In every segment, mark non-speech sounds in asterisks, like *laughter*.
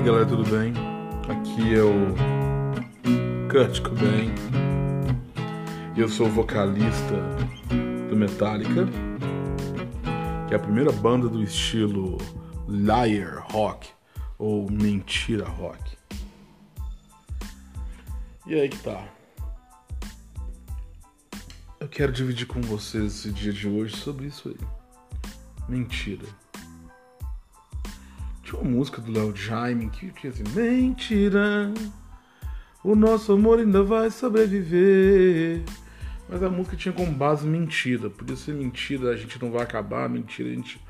Aí galera, tudo bem? Aqui é o Kurt Cobain. Eu sou vocalista do Metallica, que é a primeira banda do estilo Liar Rock ou Mentira Rock. E aí que tá. Eu quero dividir com vocês esse dia de hoje sobre isso aí. Mentira. Tinha uma música do Léo Jaime que tinha assim: Mentira, o nosso amor ainda vai sobreviver. Mas a música tinha como base mentira. Podia ser mentira, a gente não vai acabar, mentira, a gente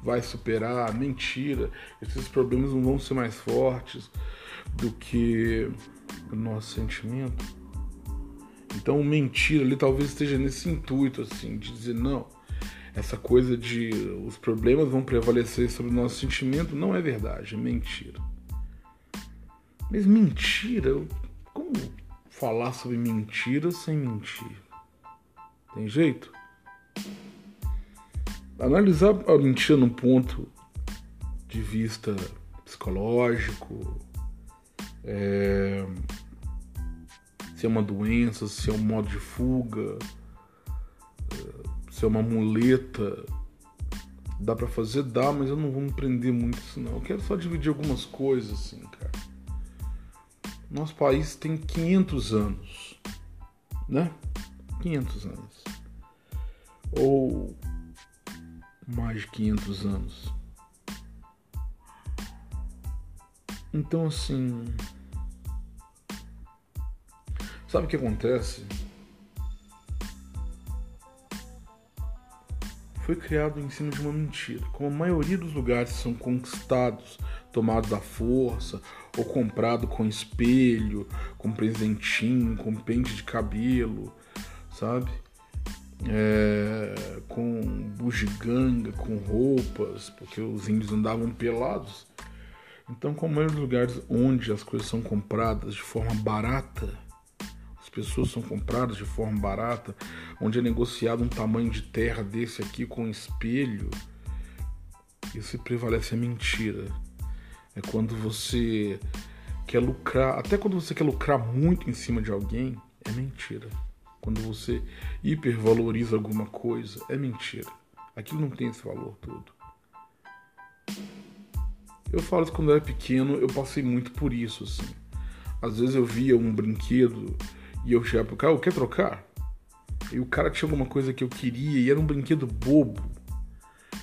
vai superar, mentira. Esses problemas não vão ser mais fortes do que o nosso sentimento. Então, mentira ali talvez esteja nesse intuito, assim, de dizer, não, essa coisa de os problemas vão prevalecer sobre o nosso sentimento não é verdade, é mentira. Mas mentira, como falar sobre mentira sem mentir? Tem jeito? Analisar a mentira num ponto de vista psicológico, é, se é uma doença, se é um modo de fuga, se é uma muleta. Dá para fazer? Dá, mas eu não vou me prender muito isso não. Eu quero só dividir algumas coisas assim, cara. Nosso país tem 500 anos, né? 500 anos. Ou mais de 500 anos. Então, assim. Sabe o que acontece? Foi criado em cima de uma mentira. Como a maioria dos lugares são conquistados, tomados à força, ou comprado com espelho, com presentinho, com pente de cabelo, sabe? É, com bugiganga, com roupas, porque os índios andavam pelados. Então, como é dos lugares onde as coisas são compradas de forma barata, as pessoas são compradas de forma barata, onde é negociado um tamanho de terra desse aqui com espelho, isso prevalece a mentira. É quando você quer lucrar, até quando você quer lucrar muito em cima de alguém, é mentira. Quando você hipervaloriza alguma coisa, é mentira. Aquilo não tem esse valor todo. Eu falo isso quando eu era pequeno, eu passei muito por isso, assim. Às vezes eu via um brinquedo e eu chegava pro cara, quer trocar? E o cara tinha alguma coisa que eu queria e era um brinquedo bobo.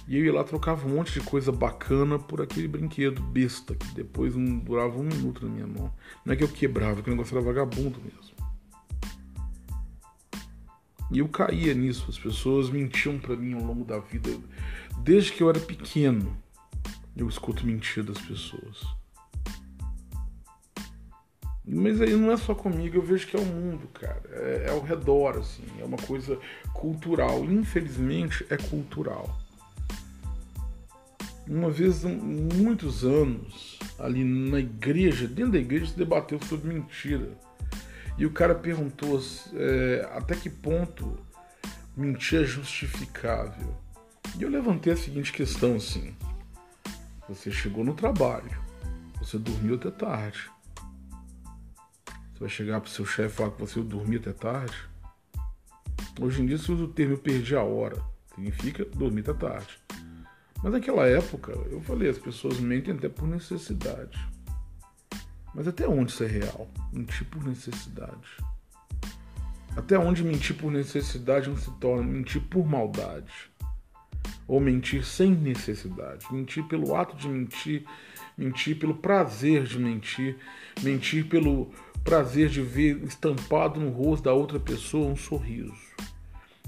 E eu ia lá trocava um monte de coisa bacana por aquele brinquedo besta, que depois não durava um minuto na minha mão. Não é que eu quebrava, que o negócio era vagabundo mesmo. E eu caía nisso, as pessoas mentiam para mim ao longo da vida. Desde que eu era pequeno, eu escuto mentira das pessoas. Mas aí não é só comigo, eu vejo que é o mundo, cara. É, é ao redor, assim. É uma coisa cultural. Infelizmente, é cultural. Uma vez, muitos anos, ali na igreja, dentro da igreja, se debateu sobre mentira. E o cara perguntou é, até que ponto mentir é justificável. E eu levantei a seguinte questão assim. Você chegou no trabalho, você dormiu até tarde. Vai chegar pro seu chefe e falar que você dormiu até tarde? Hoje em dia se usa o termo eu perdi a hora. Significa dormir até tarde. Mas naquela época, eu falei, as pessoas mentem até por necessidade. Mas até onde isso é real? Mentir por necessidade. Até onde mentir por necessidade não se torna mentir por maldade? Ou mentir sem necessidade? Mentir pelo ato de mentir, mentir pelo prazer de mentir, mentir pelo prazer de ver estampado no rosto da outra pessoa um sorriso.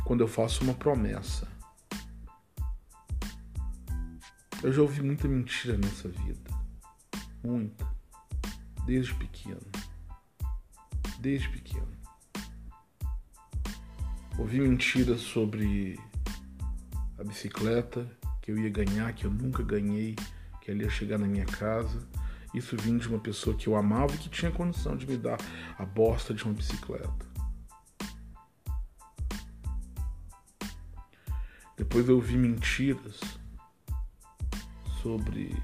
Quando eu faço uma promessa. Eu já ouvi muita mentira nessa vida. Muita. Desde pequeno. Desde pequeno. Ouvi mentiras sobre a bicicleta que eu ia ganhar, que eu nunca ganhei, que ela ia chegar na minha casa. Isso vindo de uma pessoa que eu amava e que tinha condição de me dar a bosta de uma bicicleta. Depois eu ouvi mentiras sobre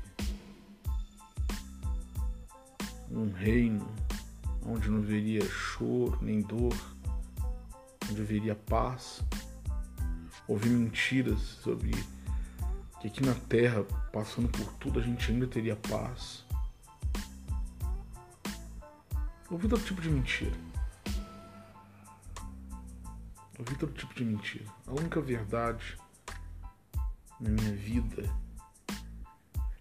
um reino onde não haveria choro nem dor, onde haveria paz. Ouvi mentiras sobre que aqui na Terra, passando por tudo, a gente ainda teria paz. Ouvi todo tipo de mentira. Ouvi todo tipo de mentira. A única verdade na minha vida,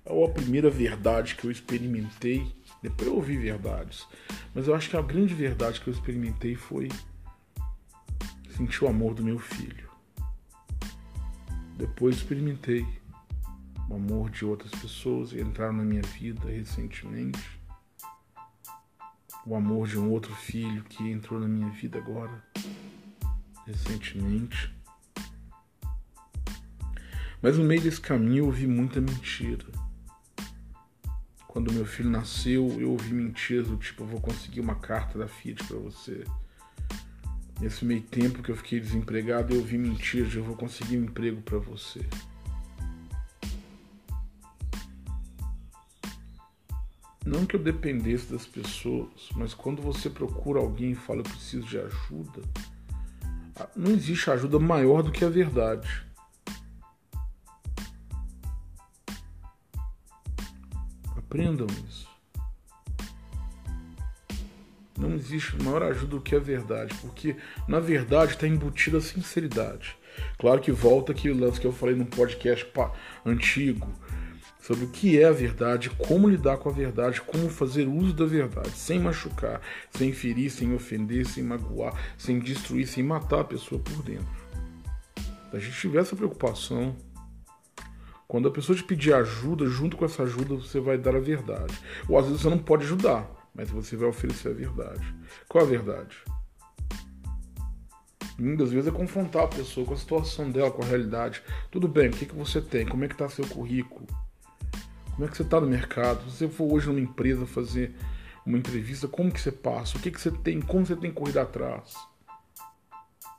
ou a primeira verdade que eu experimentei, depois eu ouvi verdades, mas eu acho que a grande verdade que eu experimentei foi sentir o amor do meu filho. Depois experimentei o amor de outras pessoas que entraram na minha vida recentemente. O amor de um outro filho que entrou na minha vida agora, recentemente. Mas no meio desse caminho eu ouvi muita mentira. Quando meu filho nasceu, eu ouvi mentiras do tipo: eu vou conseguir uma carta da Fiat para você. Nesse meio tempo que eu fiquei desempregado, eu ouvi mentiras de eu vou conseguir um emprego para você. Não que eu dependesse das pessoas, mas quando você procura alguém e fala eu preciso de ajuda, não existe ajuda maior do que a verdade. Aprendam isso. Não existe maior ajuda do que a verdade, porque na verdade está embutida a sinceridade. Claro que volta aqui o lance que eu falei num podcast antigo sobre o que é a verdade, como lidar com a verdade, como fazer uso da verdade, sem machucar, sem ferir, sem ofender, sem magoar, sem destruir, sem matar a pessoa por dentro. Se a gente tiver essa preocupação, quando a pessoa te pedir ajuda, junto com essa ajuda você vai dar a verdade. Ou às vezes você não pode ajudar, mas você vai oferecer a verdade. Qual a verdade? Muitas vezes é confrontar a pessoa com a situação dela, com a realidade. Tudo bem, o que, que você tem? Como é que está seu currículo? Como é que você está no mercado? Se você for hoje numa empresa fazer uma entrevista, como que você passa? O que, que você tem? Como você tem corrido atrás?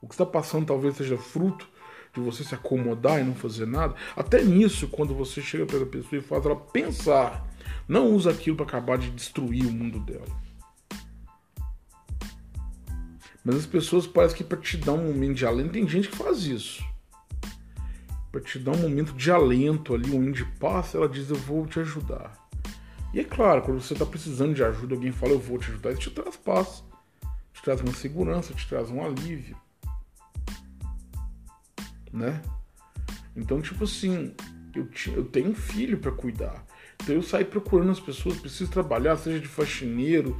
O que está passando talvez seja fruto de você se acomodar e não fazer nada, até nisso, quando você chega para a pessoa e faz ela pensar, não usa aquilo para acabar de destruir o mundo dela. Mas as pessoas parecem que para te dar um momento de alento, tem gente que faz isso. Para te dar um momento de alento ali, um de paz, ela diz: Eu vou te ajudar. E é claro, quando você está precisando de ajuda, alguém fala: Eu vou te ajudar, isso te traz paz, te traz uma segurança, te traz um alívio né? Então, tipo assim, eu, eu tenho um filho para cuidar. Então eu saí procurando as pessoas, preciso trabalhar, seja de faxineiro,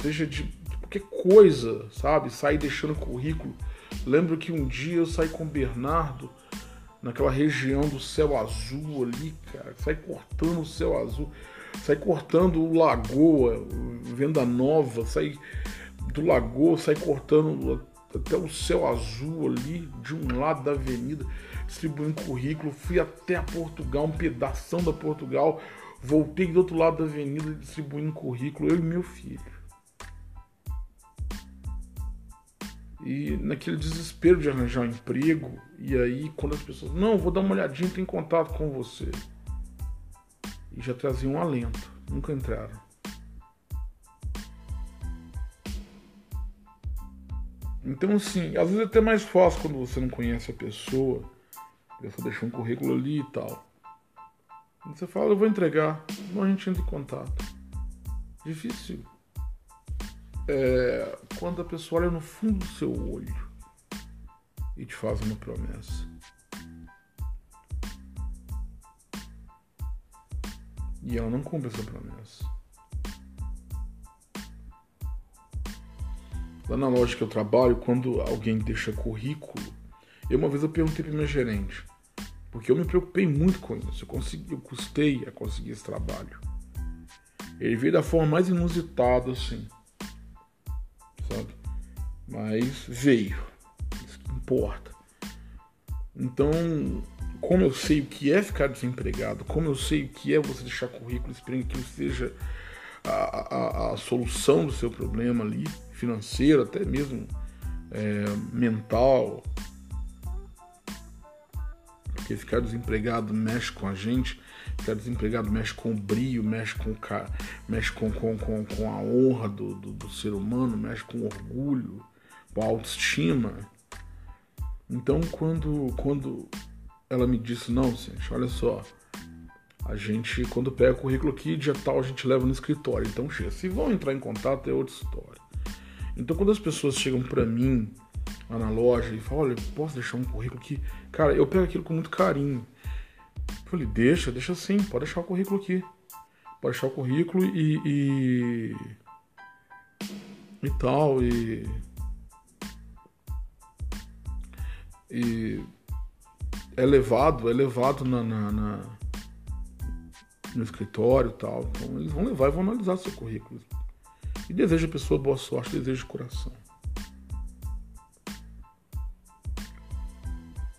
seja de qualquer coisa, sabe? Sair deixando currículo. Lembro que um dia eu saí com o Bernardo naquela região do céu azul ali, cara. Saí cortando o céu azul, saí cortando o Lagoa, Venda Nova, saí do Lagoa, saí cortando até o céu azul ali, de um lado da avenida, distribuindo currículo. Fui até a Portugal, um pedaço da Portugal. Voltei do outro lado da avenida distribuindo currículo, eu e meu filho. E naquele desespero de arranjar um emprego, e aí quando as pessoas, não, vou dar uma olhadinha, tem contato com você. E já traziam um alento, nunca entraram. Então, assim, às vezes é até mais fácil quando você não conhece a pessoa. A pessoa deixou um currículo ali e tal. Você fala, eu vou entregar. Então a gente entra em contato. Difícil. É quando a pessoa olha no fundo do seu olho e te faz uma promessa. E ela não cumpre essa promessa. Lá na loja que eu trabalho, quando alguém deixa currículo, eu uma vez eu perguntei para minha gerente, porque eu me preocupei muito com isso. Eu, consegui, eu custei a conseguir esse trabalho. Ele veio da forma mais inusitada, assim. Sabe? Mas veio. Importa. Então, como eu sei o que é ficar desempregado, como eu sei o que é você deixar currículo esperando que seja a, a, a solução do seu problema ali, financeiro, até mesmo é, mental. Porque ficar desempregado mexe com a gente é desempregado mexe com o brio, mexe com, mexe com, com, com, com a honra do, do, do ser humano, mexe com orgulho, com a autoestima. Então, quando, quando ela me disse, não, gente, olha só, a gente, quando pega o currículo aqui, dia tal, a gente leva no escritório. Então. Se vão entrar em contato, é outra história. Então, quando as pessoas chegam para mim lá na loja e falam, olha, posso deixar um currículo aqui? Cara, eu pego aquilo com muito carinho. Eu falei, deixa, deixa sim, pode deixar o currículo aqui. Pode deixar o currículo e. e, e tal, e. E é levado, é levado na, na, na, no escritório e tal. Então eles vão levar e vão analisar seu currículo. E desejo a pessoa boa sorte, desejo de coração.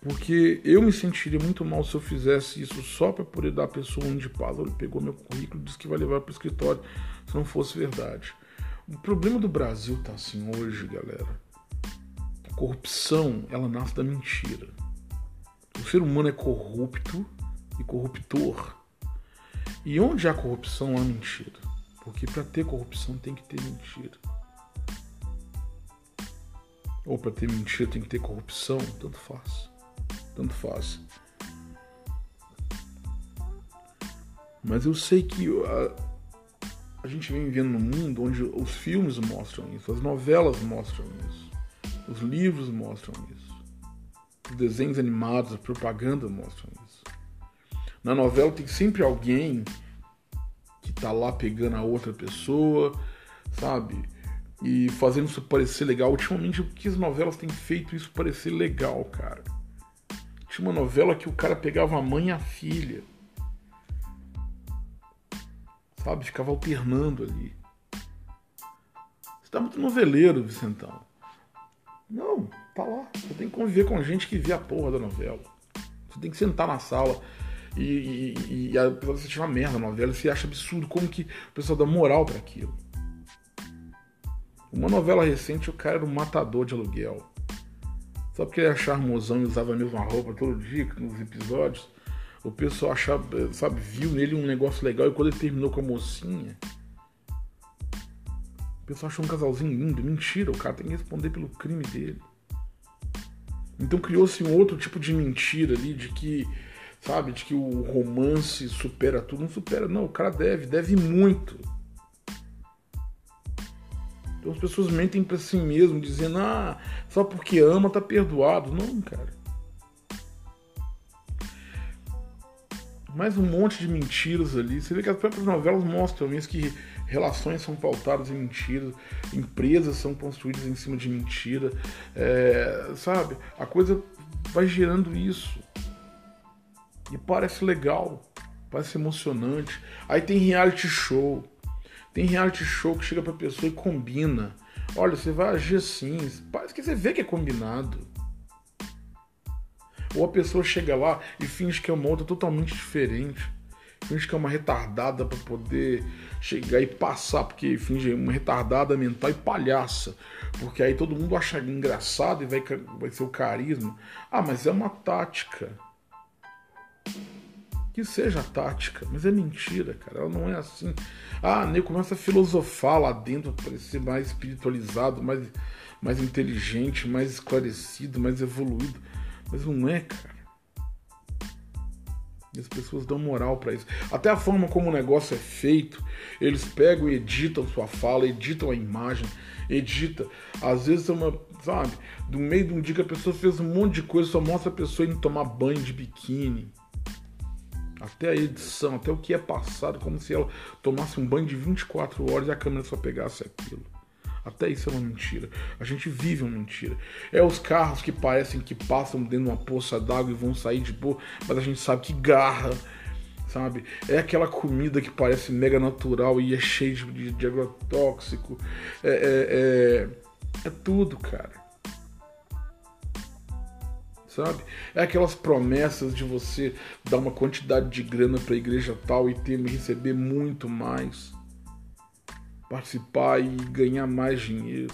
Porque eu me sentiria muito mal se eu fizesse isso só para poder dar a pessoa um de paz. Ele pegou meu currículo e disse que vai levar para o escritório se não fosse verdade. O problema do Brasil tá assim hoje, galera. Corrupção, ela nasce da mentira. O ser humano é corrupto e corruptor. E onde há corrupção há mentira. Porque para ter corrupção tem que ter mentira. Ou para ter mentira tem que ter corrupção, tanto faz. Tanto faz. Mas eu sei que a, a gente vem vivendo num mundo onde os filmes mostram isso, as novelas mostram isso, os livros mostram isso. Os desenhos animados, a propaganda mostram isso. Na novela tem sempre alguém que tá lá pegando a outra pessoa, sabe? E fazendo isso parecer legal. Ultimamente, o que as novelas têm feito isso parecer legal, cara? Tinha uma novela que o cara pegava a mãe e a filha. Sabe? Ficava alternando ali. Você tá muito noveleiro, Vicentão. Não, tá lá. Você tem que conviver com gente que vê a porra da novela. Você tem que sentar na sala e, e, e a pessoa assistir uma merda na novela você acha absurdo como que o pessoal dá moral para aquilo. Uma novela recente, o cara era um matador de aluguel. Só porque ele é charmosão e usava a mesma roupa todo dia nos episódios, o pessoal achava, sabe, viu nele um negócio legal e quando ele terminou com a mocinha, o pessoal achou um casalzinho lindo. Mentira, o cara tem que responder pelo crime dele. Então criou-se um outro tipo de mentira ali, de que, sabe, de que o romance supera tudo. Não supera, não. O cara deve, deve muito. Então as pessoas mentem para si mesmo, dizendo, ah, só porque ama tá perdoado. Não, cara. Mais um monte de mentiras ali. Você vê que as próprias novelas mostram isso que relações são pautadas em mentiras, empresas são construídas em cima de mentira, é, sabe? A coisa vai gerando isso. E parece legal, parece emocionante. Aí tem reality show. Tem reality show que chega pra pessoa e combina. Olha, você vai agir assim. Parece que você vê que é combinado. Ou a pessoa chega lá e finge que é uma outra totalmente diferente finge que é uma retardada para poder chegar e passar, porque finge uma retardada mental e palhaça, porque aí todo mundo acha engraçado e vai, vai ser o carisma. Ah, mas é uma tática. Que seja tática, mas é mentira, cara. Ela não é assim. Ah, nem começa a filosofar lá dentro parecer mais espiritualizado, mais, mais inteligente, mais esclarecido, mais evoluído. Mas não é, cara. E as pessoas dão moral para isso. Até a forma como o negócio é feito, eles pegam e editam sua fala, editam a imagem, edita. Às vezes é uma, sabe, do meio de um dia que a pessoa fez um monte de coisa, só mostra a pessoa indo tomar banho de biquíni. Até a edição, até o que é passado, como se ela tomasse um banho de 24 horas e a câmera só pegasse aquilo. Até isso é uma mentira. A gente vive uma mentira. É os carros que parecem que passam dentro de uma poça d'água e vão sair de boa, mas a gente sabe que garra, sabe? É aquela comida que parece mega natural e é cheia de, de agrotóxico. É, é, é, é tudo, cara sabe? É aquelas promessas de você dar uma quantidade de grana para a igreja tal e ter receber muito mais participar e ganhar mais dinheiro.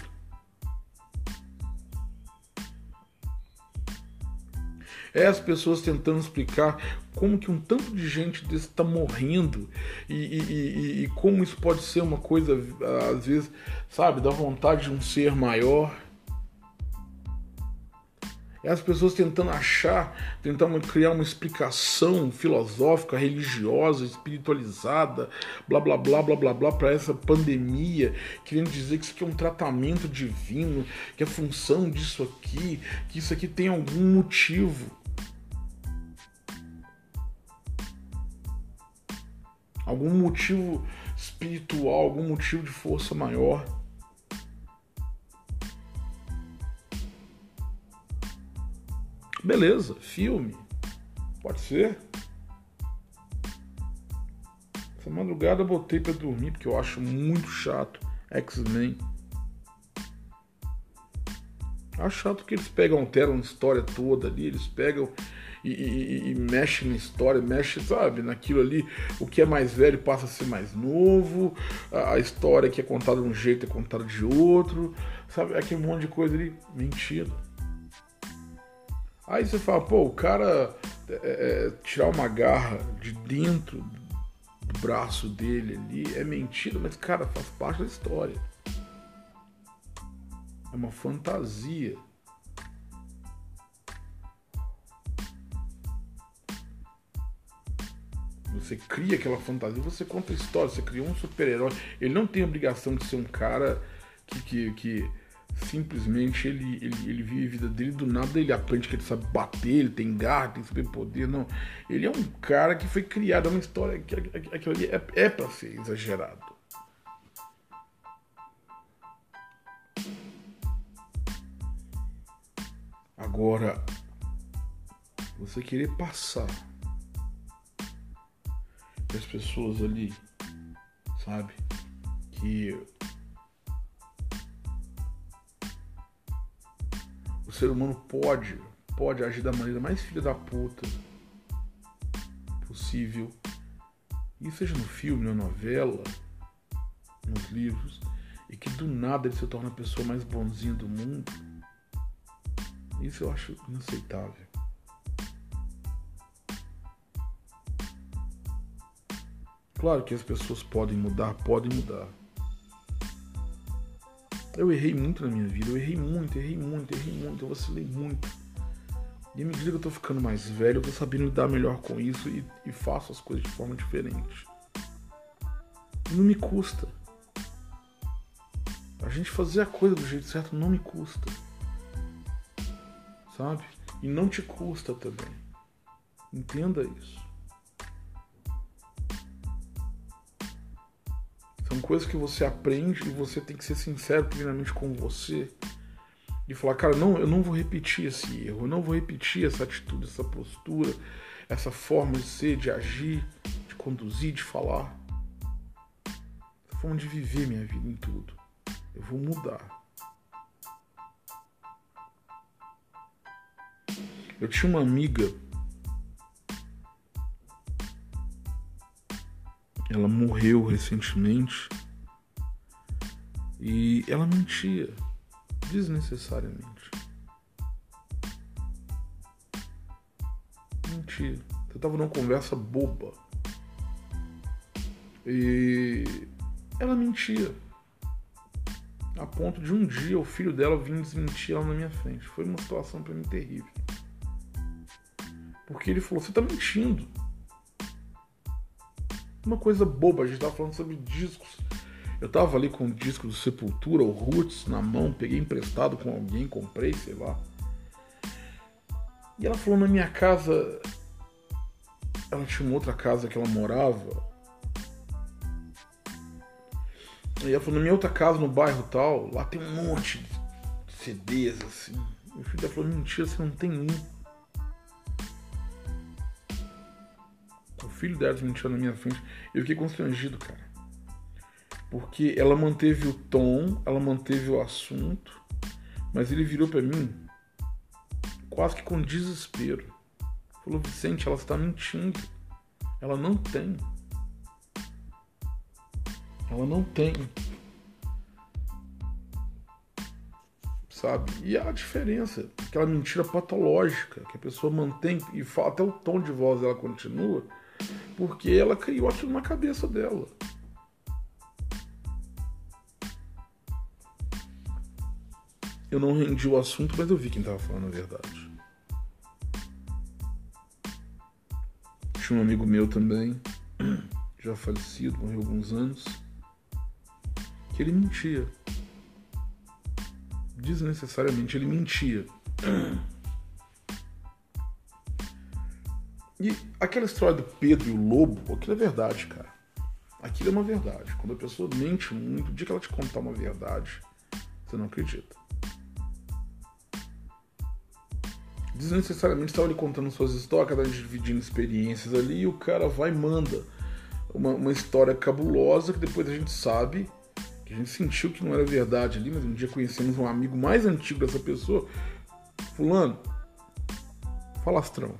É as pessoas tentando explicar como que um tanto de gente desse está morrendo e, e, e, e, como isso pode ser uma coisa, às vezes, sabe, da vontade de um ser maior. É as pessoas tentando achar, tentando criar uma explicação filosófica, religiosa, espiritualizada, blá blá blá blá blá blá para essa pandemia, querendo dizer que isso aqui é um tratamento divino, que a função disso aqui, que isso aqui tem algum motivo. Algum motivo espiritual, algum motivo de força maior. Beleza, filme. Pode ser. Essa madrugada eu botei pra dormir porque eu acho muito chato X-Men. Acho chato que eles pegam, alteram a história toda ali, eles pegam e, e, e mexem na história, mexem, sabe, naquilo ali. O que é mais velho passa a ser mais novo, a, a história que é contada de um jeito é contada de outro, sabe? Aquele monte de coisa ali. Mentira. Aí você fala, pô, o cara é, é, tirar uma garra de dentro do braço dele ali é mentira, mas cara, faz parte da história. É uma fantasia. Você cria aquela fantasia, você conta a história, você cria um super-herói. Ele não tem obrigação de ser um cara que, que, que simplesmente ele, ele, ele vive a vida dele, do nada ele aprende que ele sabe bater, ele tem garra, tem superpoder, não. Ele é um cara que foi criado, é uma história que aquilo ali é, é para ser exagerado. Agora, você querer passar as pessoas ali, sabe, que ser humano pode, pode agir da maneira mais filha da puta possível. E seja no filme, na novela, nos livros, e que do nada ele se torna a pessoa mais bonzinha do mundo. Isso eu acho inaceitável. Claro que as pessoas podem mudar, podem mudar. Eu errei muito na minha vida, eu errei muito, errei muito, errei muito, eu vacilei muito. E à medida que eu tô ficando mais velho, eu tô sabendo lidar melhor com isso e, e faço as coisas de forma diferente. E não me custa. A gente fazer a coisa do jeito certo não me custa. Sabe? E não te custa também. Entenda isso. Coisas que você aprende e você tem que ser sincero primeiramente com você e falar, cara, não, eu não vou repetir esse erro, eu não vou repetir essa atitude, essa postura, essa forma de ser, de agir, de conduzir, de falar. Essa forma de viver minha vida em tudo. Eu vou mudar. Eu tinha uma amiga Ela morreu recentemente e ela mentia desnecessariamente. Mentia. Eu tava numa conversa boba. E ela mentia. A ponto de um dia o filho dela vir desmentir ela na minha frente. Foi uma situação para mim terrível. Porque ele falou: Você tá mentindo. Uma coisa boba, a gente tava falando sobre discos. Eu tava ali com o disco do Sepultura, o Roots, na mão, peguei emprestado com alguém, comprei, sei lá. E ela falou na minha casa. Ela tinha uma outra casa que ela morava. E ela falou, na minha outra casa, no bairro tal, lá tem um monte de CDs, assim. Meu filho dela falou, mentira, você não tem um. filho dela desmentiu na minha frente. Eu fiquei constrangido, cara. Porque ela manteve o tom, ela manteve o assunto, mas ele virou para mim quase que com desespero. Falou, Vicente, ela está mentindo. Ela não tem. Ela não tem. sabe? E a diferença, aquela mentira patológica que a pessoa mantém e fala, até o tom de voz dela continua, porque ela criou aquilo na cabeça dela. Eu não rendi o assunto, mas eu vi quem estava falando a verdade. Tinha um amigo meu também, *clears throat* já falecido, morreu alguns anos, que ele mentia. Desnecessariamente ele mentia. E aquela história do Pedro e o lobo, aquilo é verdade, cara. Aquilo é uma verdade. Quando a pessoa mente muito, o dia que ela te contar uma verdade, você não acredita. Desnecessariamente estava ali contando suas histórias, cada um dividindo experiências ali, e o cara vai e manda uma, uma história cabulosa que depois a gente sabe, que a gente sentiu que não era verdade ali, mas um dia conhecemos um amigo mais antigo dessa pessoa, fulano, falastrão.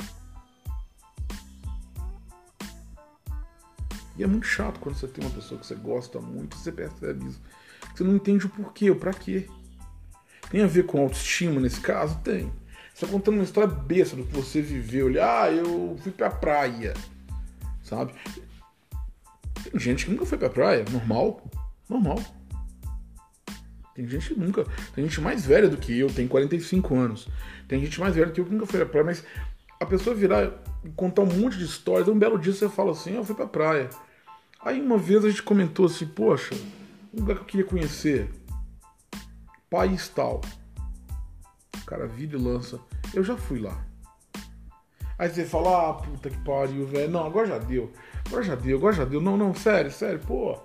E é muito chato quando você tem uma pessoa que você gosta muito, você percebe isso. Você não entende o porquê, o pra quê. Tem a ver com autoestima nesse caso? Tem. Você tá contando uma história besta do que você viveu. Ah, eu fui pra praia. Sabe? Tem gente que nunca foi pra praia. Normal. Normal. Tem gente que nunca. Tem gente mais velha do que eu, tem 45 anos. Tem gente mais velha do que eu que nunca foi pra praia. Mas a pessoa virar e contar um monte de histórias, um belo dia você fala assim: ah, eu fui pra praia. Aí uma vez a gente comentou assim: poxa, um lugar que eu queria conhecer. País tal cara vira e lança. Eu já fui lá. Aí você fala, ah, puta que pariu, velho. Não, agora já deu. Agora já deu, agora já deu. Não, não, sério, sério, pô.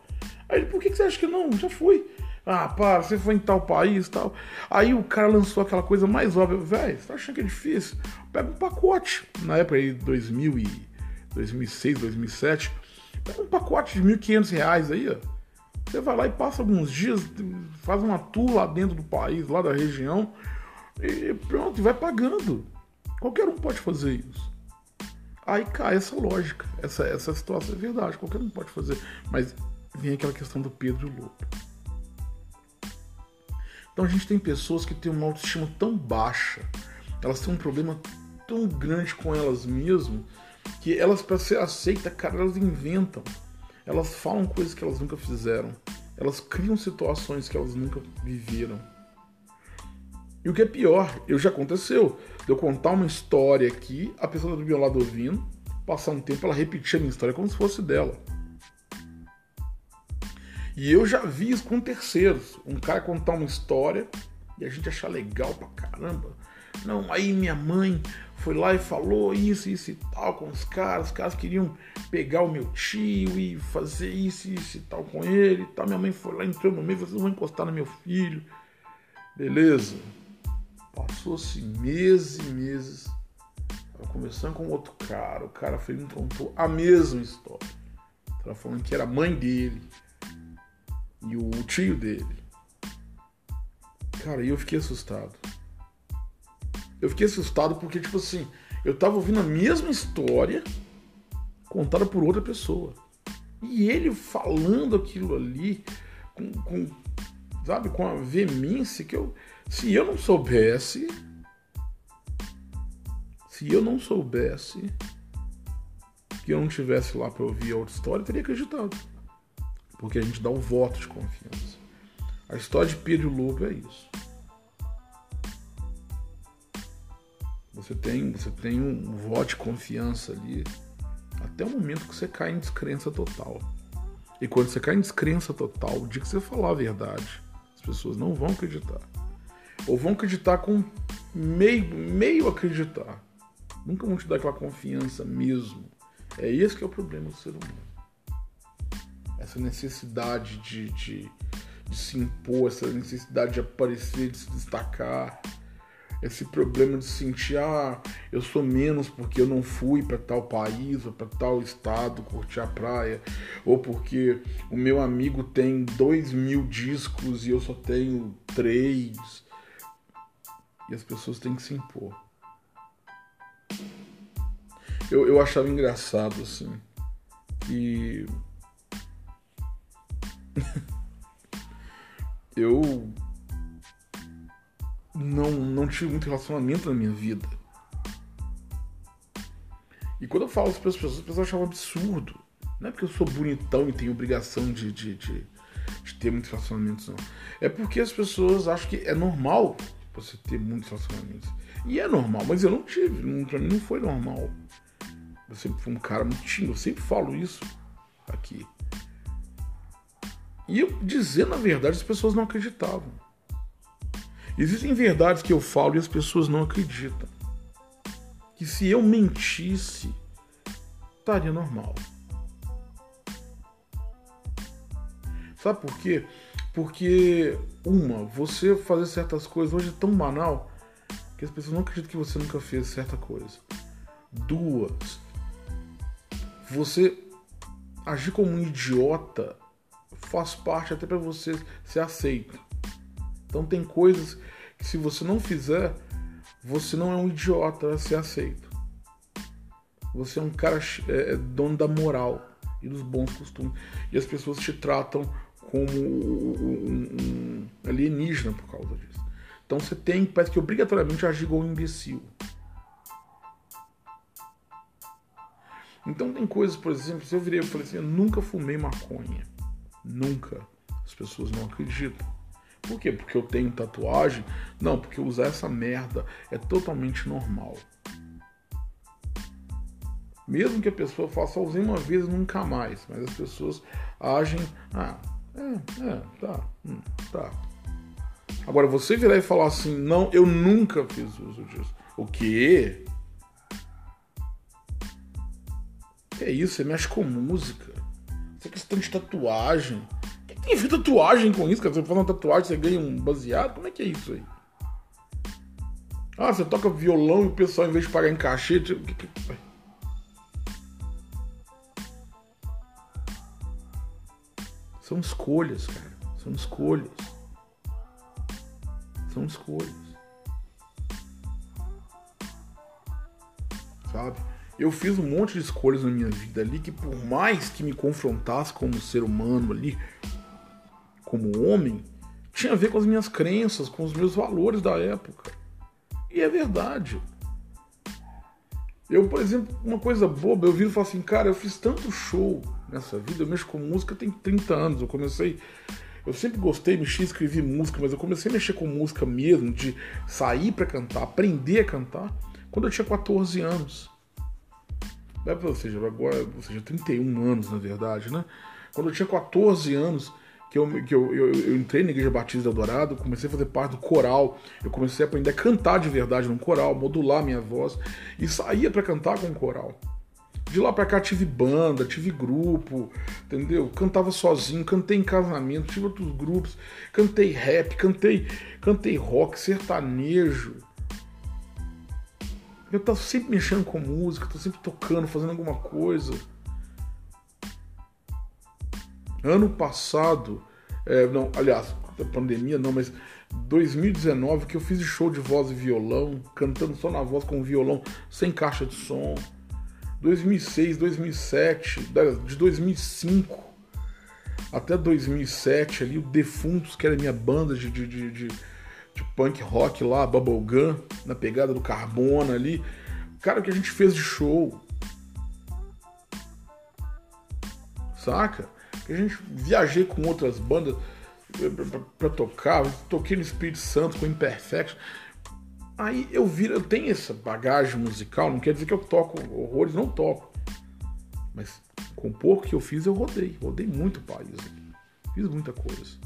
Aí por que, que você acha que não? Já fui. Ah, para, você foi em tal país tal. Aí o cara lançou aquela coisa mais óbvia. Velho, você tá achando que é difícil? Pega um pacote. Na época aí, 2000 e 2006, 2007. Pega um pacote de 1.500 reais aí, ó. Você vai lá e passa alguns dias, faz uma tour lá dentro do país, lá da região. E pronto, vai pagando. Qualquer um pode fazer isso. Aí cai essa lógica. Essa, essa situação é verdade, qualquer um pode fazer. Mas vem aquela questão do Pedro Lobo. Então a gente tem pessoas que têm uma autoestima tão baixa, elas têm um problema tão grande com elas mesmas, que elas, para ser aceita, cara, elas inventam. Elas falam coisas que elas nunca fizeram. Elas criam situações que elas nunca viveram. E o que é pior, eu já aconteceu, de eu contar uma história aqui, a pessoa do meu lado ouvindo, passar um tempo ela repetir a minha história como se fosse dela. E eu já vi isso com terceiros. Um cara contar uma história e a gente achar legal pra caramba. Não, aí minha mãe foi lá e falou isso, isso e tal com os caras. Os caras queriam pegar o meu tio e fazer isso, isso e tal com ele e tal. Minha mãe foi lá, entrou no meio, vocês vão encostar no meu filho. Beleza. Passou-se meses e meses. Tava conversando com outro cara. O cara foi, me contou a mesma história. Tava falando que era a mãe dele e o tio dele. Cara, e eu fiquei assustado. Eu fiquei assustado porque, tipo assim, eu tava ouvindo a mesma história contada por outra pessoa. E ele falando aquilo ali com, com sabe, com a veemência que eu, se eu não soubesse, se eu não soubesse que eu não tivesse lá para ouvir a outra história, eu teria acreditado. Porque a gente dá um voto de confiança. A história de Pedro Lobo é isso. Você tem, você tem um voto de confiança ali até o momento que você cai em descrença total. E quando você cai em descrença total, o dia que você falar a verdade, as pessoas não vão acreditar. Ou vão acreditar com meio, meio acreditar. Nunca vão te dar aquela confiança mesmo. É esse que é o problema do ser humano. Essa necessidade de, de, de se impor, essa necessidade de aparecer, de se destacar, esse problema de sentir, ah, eu sou menos porque eu não fui para tal país ou para tal estado curtir a praia, ou porque o meu amigo tem dois mil discos e eu só tenho três. E as pessoas têm que se impor. Eu, eu achava engraçado, assim, que. *laughs* eu não, não tive muito relacionamento na minha vida. E quando eu falo isso para as pessoas, as pessoas achavam absurdo. Não é porque eu sou bonitão e tenho obrigação de, de, de, de ter muitos relacionamentos, não. É porque as pessoas acham que é normal você ter muitos relacionamentos. E é normal, mas eu não tive. Não, pra mim não foi normal. Eu sempre fui um cara muito tímido, eu sempre falo isso aqui. E eu dizer na verdade, as pessoas não acreditavam. Existem verdades que eu falo e as pessoas não acreditam. Que se eu mentisse, estaria normal. Sabe por quê? Porque, uma, você fazer certas coisas hoje é tão banal que as pessoas não acreditam que você nunca fez certa coisa. Duas, você agir como um idiota faz parte até para você ser aceito. Então tem coisas que se você não fizer, você não é um idiota a ser aceito. Você é um cara é, é dono da moral e dos bons costumes. E as pessoas te tratam como um, um alienígena por causa disso. Então você tem, parece que obrigatoriamente agir igual um imbecil. Então tem coisas, por exemplo, se eu virei e falei assim, eu nunca fumei maconha. Nunca. As pessoas não acreditam. Por quê? Porque eu tenho tatuagem? Não, porque usar essa merda é totalmente normal. Mesmo que a pessoa faça, usei uma vez nunca mais, mas as pessoas agem, ah, é, é, tá, hum, tá. Agora, você virar e falar assim, não, eu nunca fiz uso disso. O quê? É isso? Você mexe com música. É questão de tatuagem. O que tem a ver tatuagem com isso? Você faz uma tatuagem, você ganha um baseado? Como é que é isso aí? Ah, você toca violão e o pessoal, em vez de pagar em cachê. Tipo... São escolhas, cara. São escolhas. São escolhas. Sabe? eu fiz um monte de escolhas na minha vida ali que por mais que me confrontasse como ser humano ali, como homem, tinha a ver com as minhas crenças, com os meus valores da época. E é verdade. Eu, por exemplo, uma coisa boba, eu vi e falo assim, cara, eu fiz tanto show nessa vida, eu mexo com música tem 30 anos, eu comecei eu sempre gostei, mexi, escrevi música, mas eu comecei a mexer com música mesmo, de sair para cantar, aprender a cantar, quando eu tinha 14 anos. Ou seja, agora, ou seja, 31 anos na verdade, né? Quando eu tinha 14 anos, que eu, que eu, eu, eu entrei na Igreja Batista Dourado, comecei a fazer parte do coral, eu comecei a aprender a cantar de verdade no coral, modular minha voz, e saía para cantar com o coral. De lá pra cá tive banda, tive grupo, entendeu? Cantava sozinho, cantei em casamento, tive outros grupos, cantei rap, cantei, cantei rock, sertanejo, eu tô sempre mexendo com música, tô sempre tocando, fazendo alguma coisa. Ano passado, é, não, aliás, pandemia não, mas 2019 que eu fiz show de voz e violão, cantando só na voz com violão, sem caixa de som. 2006, 2007, de 2005 até 2007 ali, o Defuntos, que era minha banda de, de, de, de de punk rock lá, Bubblegum, na pegada do Carbona ali. Cara, o que a gente fez de show. Saca? A gente viajei com outras bandas para tocar, toquei no Espírito Santo com Imperfection. Aí eu vi, eu tenho essa bagagem musical, não quer dizer que eu toco horrores, não toco. Mas com o pouco que eu fiz, eu rodei. Rodei muito o país. Fiz muita coisa.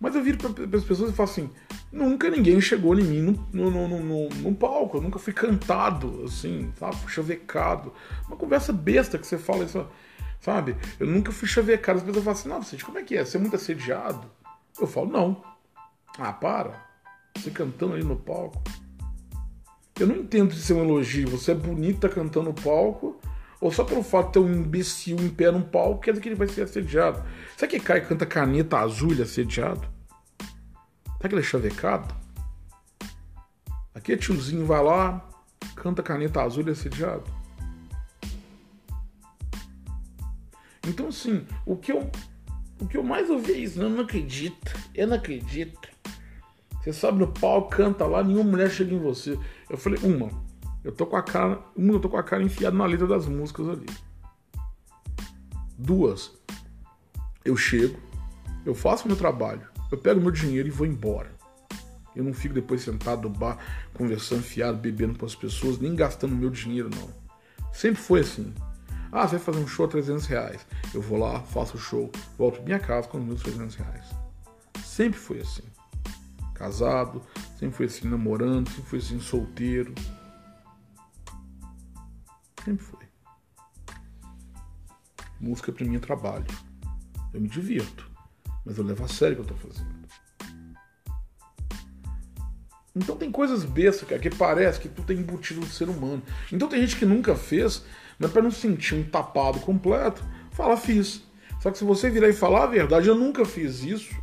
Mas eu viro para as pessoas e falo assim: nunca ninguém chegou em mim no, no, no, no, palco, eu nunca fui cantado, assim, sabe? Chavecado. Uma conversa besta que você fala isso, sabe? Eu nunca fui chavecado. As pessoas falam assim: não, você, como é que é? Você é muito assediado? Eu falo: não. Ah, para. Você cantando ali no palco. Eu não entendo se é um elogio. Você é bonita cantando no palco ou só pelo fato de ter um imbecil em pé num palco, quer dizer que ele vai ser assediado. Será que cai canta caneta azul e assediado? Será que ele é chavecado? Aqui é tiozinho vai lá, canta caneta azul e assediado. Então, assim, o que eu, o que eu mais ouvi é isso. Eu não acredito. Eu não acredito. Você sobe no pau, canta lá, nenhuma mulher chega em você. Eu falei, uma. Eu tô com a cara. Uma, eu tô com a cara enfiada na letra das músicas ali. Duas. Eu chego, eu faço meu trabalho, eu pego meu dinheiro e vou embora. Eu não fico depois sentado no bar, conversando, fiado, bebendo com as pessoas, nem gastando meu dinheiro, não. Sempre foi assim. Ah, você vai fazer um show a 300 reais. Eu vou lá, faço o show, volto pra minha casa com os meus 300 reais. Sempre foi assim casado, sempre foi assim namorando, sempre foi assim solteiro. Sempre foi. Música pra mim é trabalho. Eu me divirto, mas eu levo a sério o que eu tô fazendo. Então tem coisas bestas, cara, que parece que tu tem embutido no ser humano. Então tem gente que nunca fez, mas para não sentir um tapado completo, fala fiz. Só que se você virar e falar a verdade, eu nunca fiz isso,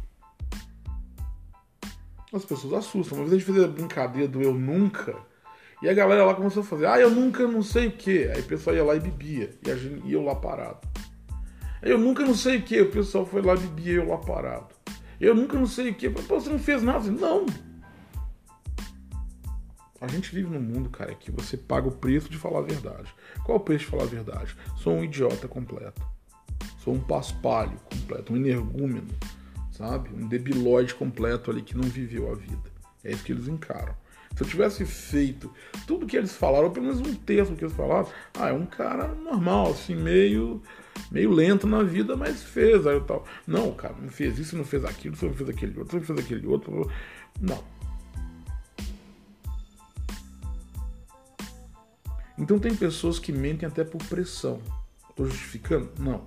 as pessoas assustam. Uma vez a gente fez a brincadeira do eu nunca. E a galera lá começou a fazer, ah, eu nunca não sei o que. Aí o pessoal ia lá e bebia. E, a gente, e eu lá parado. Eu nunca não sei o que. O pessoal foi lá e bebia eu lá parado. Eu nunca não sei o que. Você não fez nada? Não. A gente vive num mundo, cara, que você paga o preço de falar a verdade. Qual é o preço de falar a verdade? Sou um idiota completo. Sou um paspalho completo, um energúmeno sabe? Um debilóide completo ali que não viveu a vida. É isso que eles encaram. Se eu tivesse feito tudo que eles falaram, ou pelo menos um terço que eles falaram, ah, é um cara normal, assim, meio meio lento na vida, mas fez aí tal. Não, cara, não fez isso, não fez aquilo, não fez aquele outro, não fez aquele outro. Não. Então tem pessoas que mentem até por pressão. Estou justificando? Não.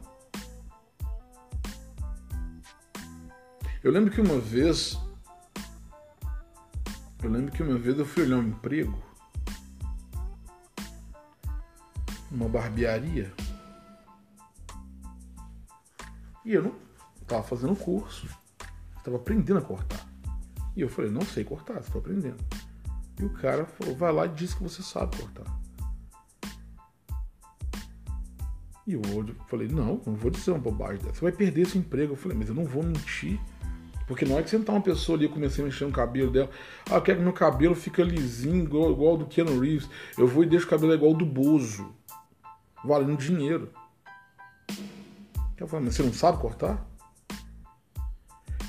Eu lembro que uma vez. Eu lembro que uma vez eu fui olhar um emprego numa barbearia. E eu não estava fazendo curso. Estava aprendendo a cortar. E eu falei, não sei cortar, estou aprendendo. E o cara falou, vai lá e diz que você sabe cortar. E eu falei, não, não vou dizer uma bobagem dessa. Você vai perder esse emprego. Eu falei, mas eu não vou mentir porque na hora que sentar uma pessoa ali, eu comecei a mexer no cabelo dela. Ah, eu quero que meu cabelo fique lisinho, igual, igual ao do Keanu Reeves. Eu vou e deixo o cabelo igual ao do Bozo. Valendo dinheiro. Eu falei, mas você não sabe cortar?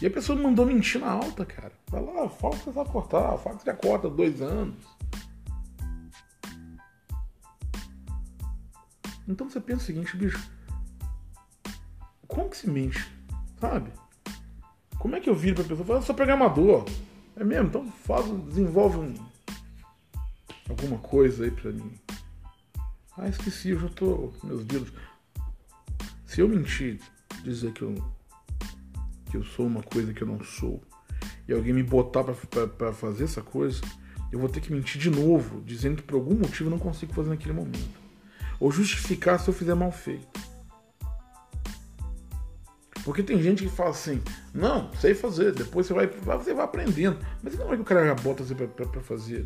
E a pessoa me mandou mentir na alta, cara. Vai lá, fala que você sabe cortar, fala que você já corta dois anos. Então você pensa o seguinte, bicho. Como que se mente? Sabe? Como é que eu viro pra pessoa? Fala, eu sou programador. É mesmo? Então faz, desenvolve um, alguma coisa aí pra mim. Ah, esqueci, eu já tô meus dedos. Se eu mentir, dizer que eu, que eu sou uma coisa que eu não sou, e alguém me botar para fazer essa coisa, eu vou ter que mentir de novo, dizendo que por algum motivo eu não consigo fazer naquele momento. Ou justificar se eu fizer mal feito. Porque tem gente que fala assim, não, sei fazer, depois você vai, você vai aprendendo. Mas não é que o cara bota você pra, pra, pra fazer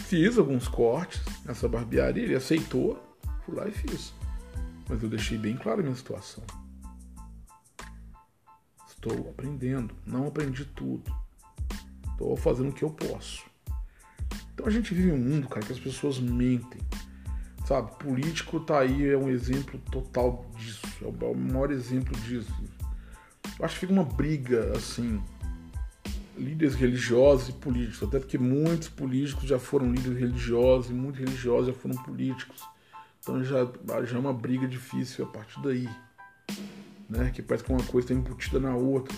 Fiz alguns cortes nessa barbearia, ele aceitou, fui lá e fiz. Mas eu deixei bem claro a minha situação. Estou aprendendo, não aprendi tudo. Estou fazendo o que eu posso. Então a gente vive um mundo, cara, que as pessoas mentem Sabe, político tá aí, é um exemplo total disso. É o maior exemplo disso. Eu acho que fica uma briga, assim, líderes religiosos e políticos. Até porque muitos políticos já foram líderes religiosos e muitos religiosos já foram políticos. Então já, já é uma briga difícil a partir daí. Né? Que parece que uma coisa está embutida na outra.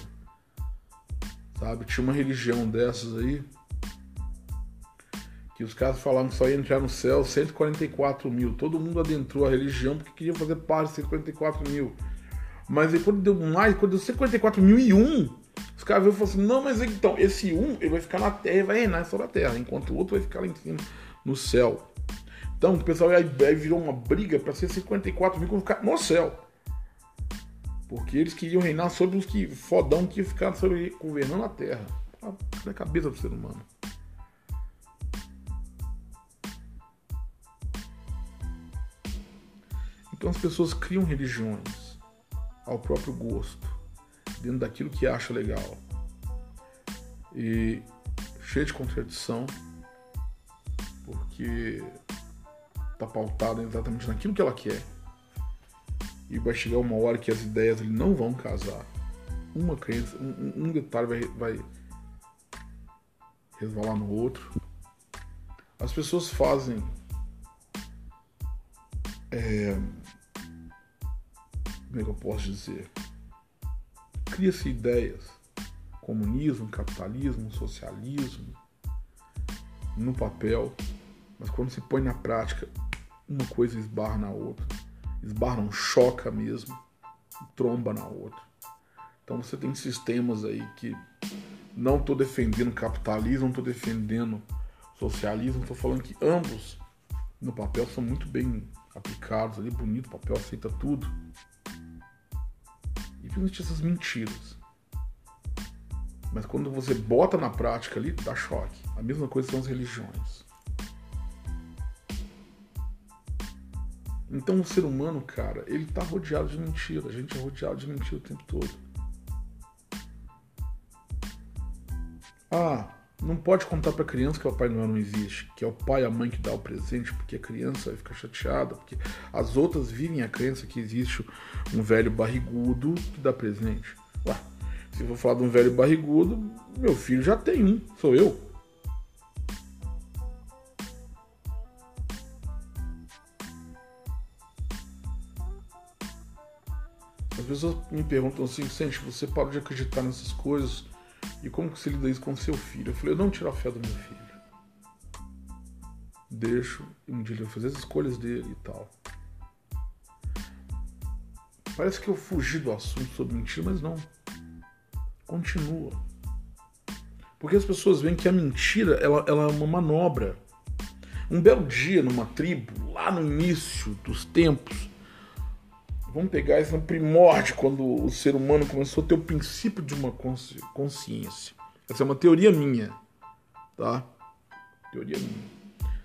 Sabe? Tinha uma religião dessas aí que os caras falaram que só ia entrar no céu 144 mil. Todo mundo adentrou a religião porque queria fazer parte de 144 mil. Mas aí quando deu mais, quando deu 144 mil e um, os caras viram e falaram assim, não, mas então, esse um ele vai ficar na terra e vai reinar sobre a terra, enquanto o outro vai ficar lá em cima no céu. Então o pessoal aí, aí virou uma briga para ser 54 mil ficar no céu. Porque eles queriam reinar sobre os que fodão que iam ficar sobre, governando a terra. Na cabeça do ser humano. Então as pessoas criam religiões ao próprio gosto, dentro daquilo que acha legal. E cheio de contradição, porque está pautada exatamente naquilo que ela quer. E vai chegar uma hora que as ideias não vão casar. Uma crença, um, um detalhe vai, vai resvalar no outro. As pessoas fazem é, como é que eu posso dizer? Cria-se ideias, comunismo, capitalismo, socialismo, no papel, mas quando se põe na prática, uma coisa esbarra na outra, esbarra, não choca mesmo, tromba na outra. Então você tem sistemas aí que não estou defendendo capitalismo, não estou defendendo socialismo, estou falando que ambos no papel são muito bem aplicados ali, bonito, o papel aceita tudo. E principalmente essas mentiras. Mas quando você bota na prática ali, dá choque. A mesma coisa são as religiões. Então o ser humano, cara, ele tá rodeado de mentira. A gente é rodeado de mentira o tempo todo. Ah, não pode contar para criança que o Papai Noel não existe, que é o pai e a mãe que dá o presente, porque a criança vai ficar chateada, porque as outras vivem a crença que existe um velho barrigudo que dá presente. Ué, se eu for falar de um velho barrigudo, meu filho já tem um, sou eu. As pessoas me perguntam assim, Sente, você parou de acreditar nessas coisas e como que você lida isso com seu filho? Eu falei, eu não tiro a fé do meu filho. Deixo, um dia ele vai fazer as escolhas dele e tal. Parece que eu fugi do assunto sobre mentira, mas não. Continua. Porque as pessoas veem que a mentira ela, ela é uma manobra. Um belo dia numa tribo, lá no início dos tempos, Vamos pegar esse primórdio, quando o ser humano começou a ter o princípio de uma consci consciência. Essa é uma teoria minha, tá? Teoria minha.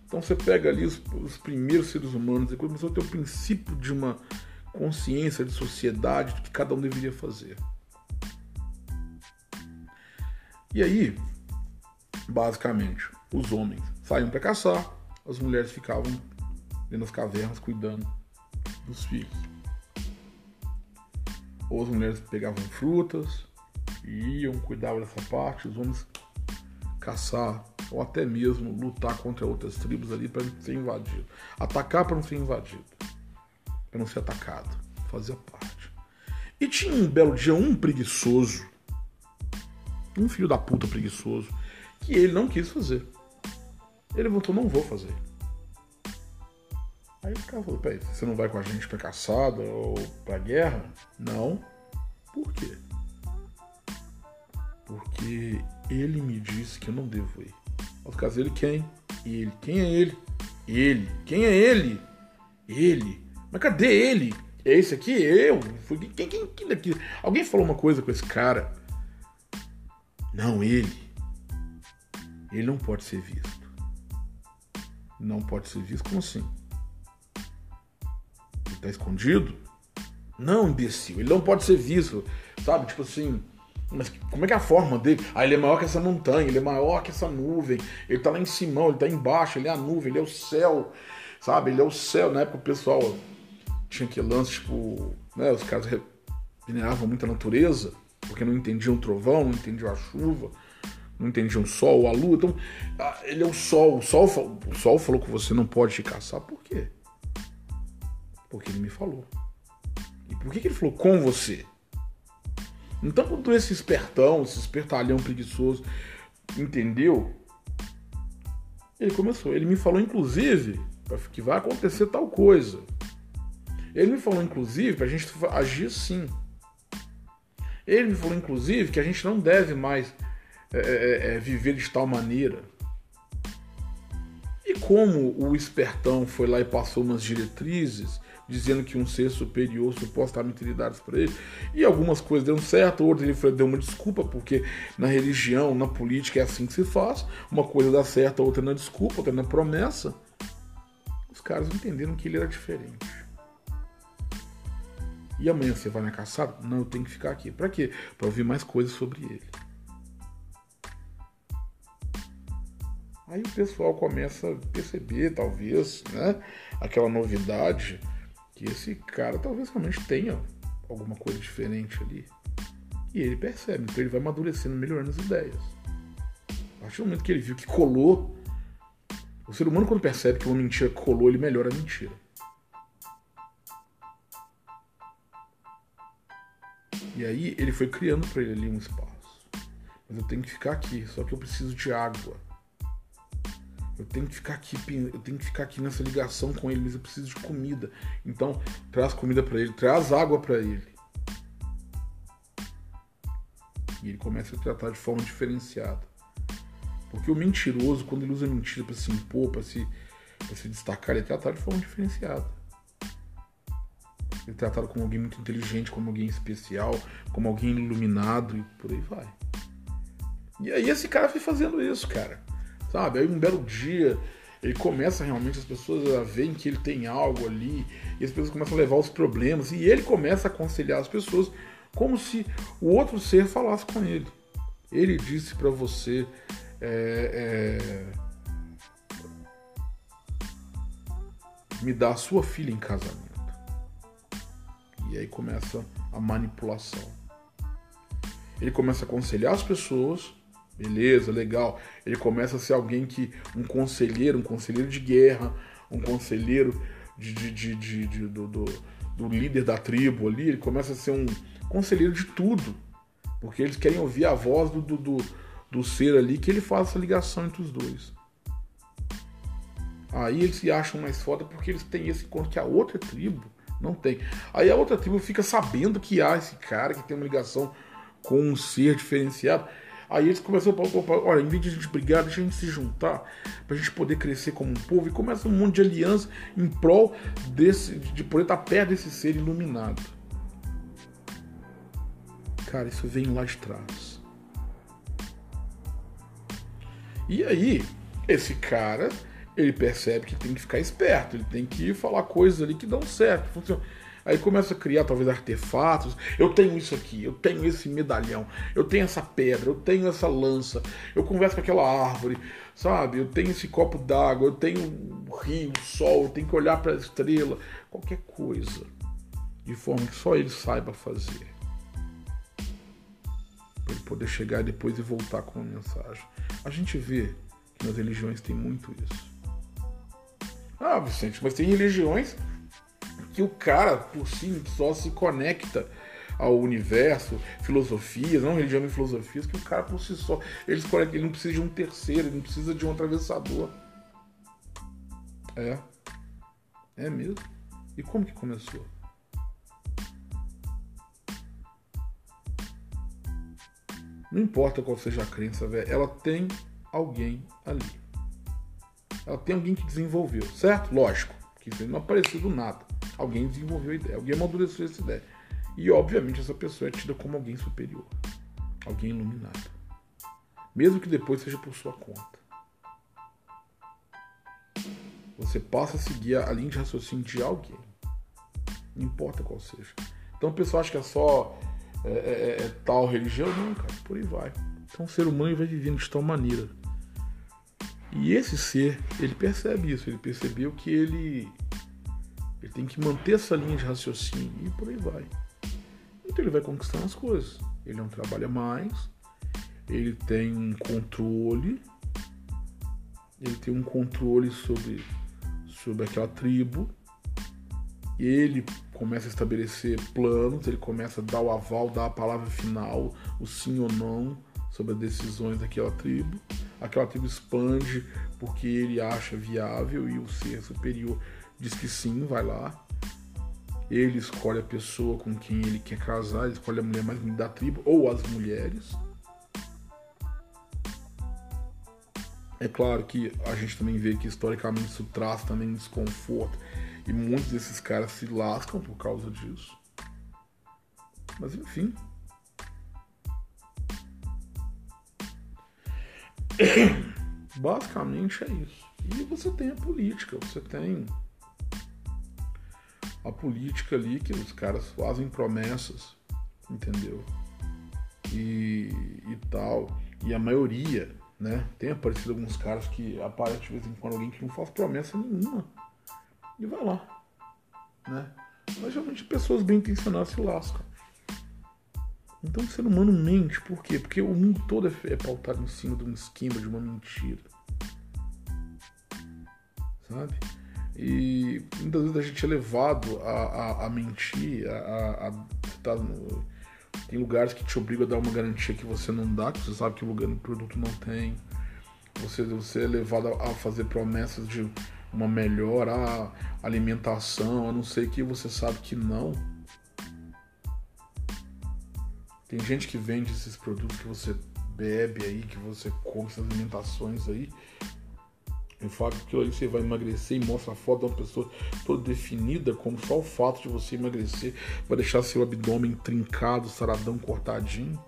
Então você pega ali os, os primeiros seres humanos e começou a ter o princípio de uma consciência de sociedade do que cada um deveria fazer. E aí, basicamente, os homens saíam para caçar, as mulheres ficavam dentro das cavernas cuidando dos filhos ou as mulheres pegavam frutas, iam, cuidavam dessa parte, os homens caçar ou até mesmo lutar contra outras tribos ali para não ser invadido. Atacar para não ser invadido, para não ser atacado, fazia parte. E tinha um belo dia um preguiçoso, um filho da puta preguiçoso, que ele não quis fazer. Ele voltou, não vou fazer. Aí o cara falou, peraí, você não vai com a gente pra caçada ou pra guerra? Não. Por quê? Porque ele me disse que eu não devo ir. No caso, ele quem? Ele. Quem é ele? Ele. Quem é ele? Ele. Mas cadê ele? É esse aqui? Eu? Quem, quem, quem daqui? Alguém falou uma coisa com esse cara? Não, ele. Ele não pode ser visto. Não pode ser visto? Como assim? Tá escondido? Não, imbecil, ele não pode ser visto, sabe? Tipo assim, mas como é que é a forma dele? Ah, ele é maior que essa montanha, ele é maior que essa nuvem, ele tá lá em cima, ele tá embaixo, ele é a nuvem, ele é o céu, sabe? Ele é o céu. Na época o pessoal tinha que lance, tipo, né? Os caras veneravam muito a natureza, porque não entendiam o trovão, não entendiam a chuva, não entendiam o sol, a lua. Então, ah, ele é o sol. O sol, o sol falou que você não pode te caçar, por quê? Porque ele me falou. E por que, que ele falou com você? Então, quando esse espertão, esse espertalhão preguiçoso entendeu, ele começou. Ele me falou, inclusive, que vai acontecer tal coisa. Ele me falou, inclusive, para a gente agir assim. Ele me falou, inclusive, que a gente não deve mais é, é, é, viver de tal maneira. E como o espertão foi lá e passou umas diretrizes, dizendo que um ser superior supostamente teria dados para ele. E algumas coisas deram certo, outras ele deu uma desculpa, porque na religião, na política é assim que se faz. Uma coisa dá certo, outra na desculpa, outra na promessa. Os caras entenderam que ele era diferente. E amanhã você vai na caçada? Não, eu tenho que ficar aqui. Para quê? Para ouvir mais coisas sobre ele. Aí o pessoal começa a perceber, talvez, né, aquela novidade que esse cara talvez realmente tenha alguma coisa diferente ali. E ele percebe, então ele vai amadurecendo, melhorando as ideias. A partir do momento que ele viu que colou, o ser humano quando percebe que uma mentira colou, ele melhora a mentira. E aí ele foi criando para ele ali um espaço. Mas eu tenho que ficar aqui, só que eu preciso de água. Eu tenho que ficar aqui, eu tenho que ficar aqui nessa ligação com ele, mas eu preciso de comida. Então, traz comida para ele, traz água para ele. E ele começa a tratar de forma diferenciada. Porque o mentiroso, quando ele usa mentira para se impor, para se, se destacar, ele é tratado de forma diferenciada. Ele é tratado como alguém muito inteligente, como alguém especial, como alguém iluminado e por aí vai. E aí esse cara foi fazendo isso, cara. Sabe? Aí um belo dia ele começa realmente as pessoas a verem que ele tem algo ali, e as pessoas começam a levar os problemas, e ele começa a aconselhar as pessoas como se o outro ser falasse com ele. Ele disse para você é, é, me dar a sua filha em casamento. E aí começa a manipulação. Ele começa a aconselhar as pessoas Beleza, legal. Ele começa a ser alguém que. um conselheiro, um conselheiro de guerra, um conselheiro de, de, de, de, do, do, do, líder da tribo ali. Ele começa a ser um conselheiro de tudo. Porque eles querem ouvir a voz do, do, do, do ser ali que ele faz essa ligação entre os dois. Aí eles se acham mais foda porque eles têm esse encontro que a outra tribo não tem. Aí a outra tribo fica sabendo que há esse cara que tem uma ligação com um ser diferenciado. Aí eles começam a olha, em vez de a gente brigar, deixa a gente se juntar pra gente poder crescer como um povo e começa um monte de aliança em prol desse, de poder estar perto desse ser iluminado. Cara, isso vem lá de trás. E aí, esse cara, ele percebe que tem que ficar esperto, ele tem que falar coisas ali que dão certo, funciona. Aí começa a criar talvez artefatos. Eu tenho isso aqui, eu tenho esse medalhão, eu tenho essa pedra, eu tenho essa lança, eu converso com aquela árvore, sabe? Eu tenho esse copo d'água, eu tenho o rio, o sol, eu tenho que olhar para a estrela, qualquer coisa, de forma que só ele saiba fazer. Para ele poder chegar depois e voltar com uma mensagem. A gente vê que nas religiões tem muito isso. Ah, Vicente, mas tem religiões que o cara por si só se conecta ao universo, filosofias, não religião e filosofias, que o cara por si só, ele, ele não precisa de um terceiro, ele não precisa de um atravessador. É. É mesmo. E como que começou? Não importa qual seja a crença, velho, ela tem alguém ali. Ela tem alguém que desenvolveu, certo? Lógico, que não apareceu do nada. Alguém desenvolveu a ideia, alguém amadureceu essa ideia. E obviamente essa pessoa é tida como alguém superior, alguém iluminado. Mesmo que depois seja por sua conta. Você passa a seguir a linha de raciocínio de alguém. Não importa qual seja. Então o pessoal acha que é só é, é, é, é tal religião, não, cara, por aí vai. Então o ser humano vai vivendo de tal maneira. E esse ser, ele percebe isso, ele percebeu que ele ele tem que manter essa linha de raciocínio e por aí vai. Então ele vai conquistando as coisas. Ele não trabalha mais, ele tem um controle, ele tem um controle sobre, sobre aquela tribo, ele começa a estabelecer planos, ele começa a dar o aval, dar a palavra final, o sim ou não sobre as decisões daquela tribo. Aquela tribo expande porque ele acha viável e o ser superior diz que sim, vai lá. Ele escolhe a pessoa com quem ele quer casar, ele escolhe a mulher mais bonita da tribo, ou as mulheres. É claro que a gente também vê que historicamente isso traz também desconforto. E muitos desses caras se lascam por causa disso. Mas enfim. *coughs* Basicamente é isso. E você tem a política, você tem a política ali que os caras fazem promessas, entendeu? E, e tal. E a maioria, né? Tem aparecido alguns caras que aparecem de vez em quando alguém que não faz promessa nenhuma. E vai lá. Né? Mas geralmente pessoas bem intencionadas se lascam. Então o ser humano mente, por quê? Porque o mundo todo é, é pautado em cima de um esquema, de uma mentira. Sabe? E muitas vezes a gente é levado a, a, a mentir, a, a, tá no, tem lugares que te obrigam a dar uma garantia que você não dá, que você sabe que o produto não tem. Você, você é levado a fazer promessas de uma melhor alimentação, a não sei que você sabe que não. Tem gente que vende esses produtos que você bebe aí, que você come essas alimentações aí. E fala que você vai emagrecer e mostra a foto de uma pessoa toda definida, como só o fato de você emagrecer vai deixar seu abdômen trincado, saradão, cortadinho.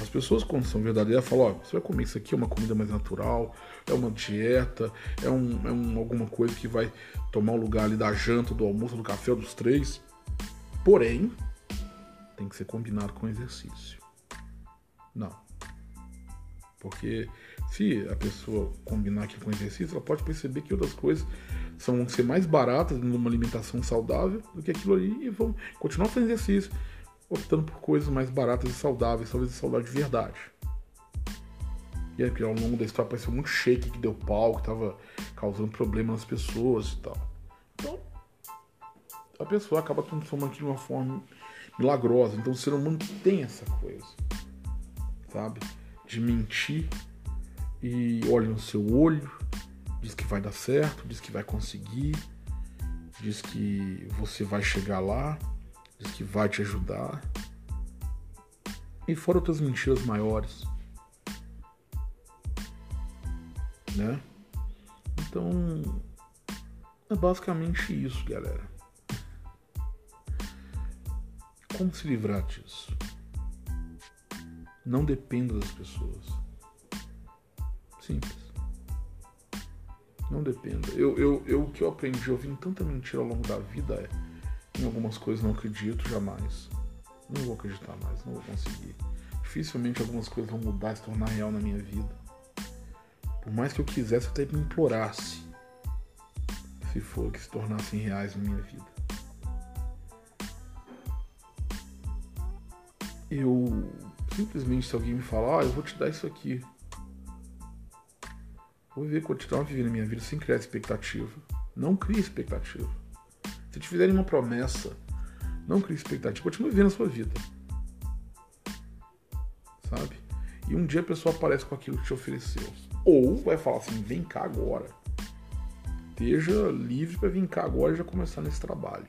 As pessoas, quando são verdadeiras, falam: ó, você vai comer isso aqui, é uma comida mais natural, é uma dieta, é, um, é um, alguma coisa que vai tomar o lugar ali da janta, do almoço, do café, dos três. Porém, tem que ser combinado com exercício. Não. Porque se a pessoa combinar aquilo com exercício, ela pode perceber que outras coisas são ser mais baratas numa alimentação saudável do que aquilo ali e vão continuar fazendo exercício, optando por coisas mais baratas e saudáveis, talvez saudáveis de verdade. E aí, ao longo da história apareceu muito shake que deu pau, que tava causando problema nas pessoas e tal. Então, a pessoa acaba transformando aquilo de uma forma milagrosa. Então o ser humano tem essa coisa, sabe? De mentir e olha no seu olho, diz que vai dar certo, diz que vai conseguir, diz que você vai chegar lá, diz que vai te ajudar. E fora outras mentiras maiores. Né? Então, é basicamente isso, galera. Como se livrar disso? Não dependa das pessoas. Simples. Não dependa. Eu, eu, eu, o que eu aprendi ouvindo tanta mentira ao longo da vida é: em algumas coisas não acredito jamais. Não vou acreditar mais, não vou conseguir. Dificilmente algumas coisas vão mudar, se tornar real na minha vida. Por mais que eu quisesse, até me implorasse, se for que se tornassem reais na minha vida. eu simplesmente se alguém me falar, ah, eu vou te dar isso aqui. Vou viver, continuar vivendo a minha vida sem criar expectativa. Não crie expectativa. Se te fizerem uma promessa, não crie expectativa. Continue vivendo a sua vida. Sabe? E um dia a pessoa aparece com aquilo que te ofereceu. Ou vai falar assim, vem cá agora. Esteja livre para vir cá agora e já começar nesse trabalho.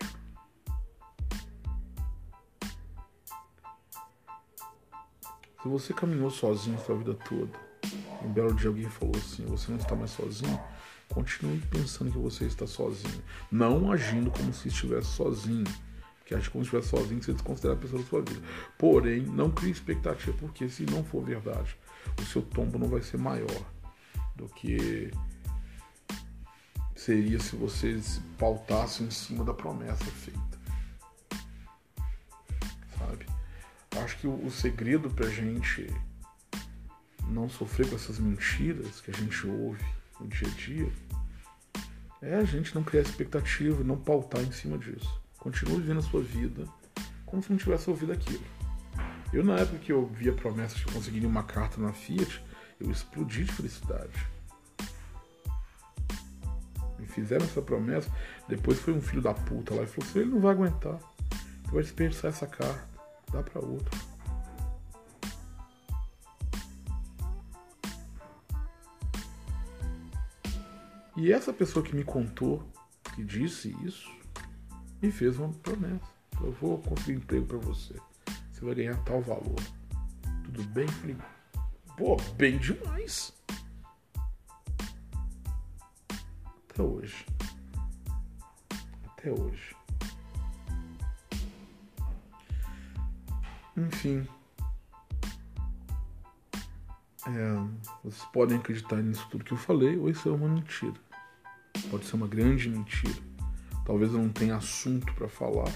Se você caminhou sozinho sua vida toda, um belo dia alguém falou assim: você não está mais sozinho, continue pensando que você está sozinho. Não agindo como se estivesse sozinho. Porque agir como se estivesse sozinho, você desconsidera a pessoa da sua vida. Porém, não crie expectativa, porque se não for verdade, o seu tombo não vai ser maior do que seria se vocês pautassem em cima da promessa feita. acho que o segredo pra gente não sofrer com essas mentiras que a gente ouve no dia a dia é a gente não criar expectativa e não pautar em cima disso. Continue vivendo a sua vida como se não tivesse ouvido aquilo. Eu, na época que eu via promessas de conseguir uma carta na Fiat, eu explodi de felicidade. Me fizeram essa promessa, depois foi um filho da puta lá e falou assim: ele não vai aguentar, você vai desperdiçar essa carta dá para outro. E essa pessoa que me contou, que disse isso, me fez uma promessa. Eu vou conseguir emprego para você. Você vai ganhar tal valor. Tudo bem? Falei, pô, bem demais. Até hoje. Até hoje. Enfim. É, vocês podem acreditar nisso tudo que eu falei, ou isso é uma mentira. Pode ser uma grande mentira. talvez eu não tenha assunto para falar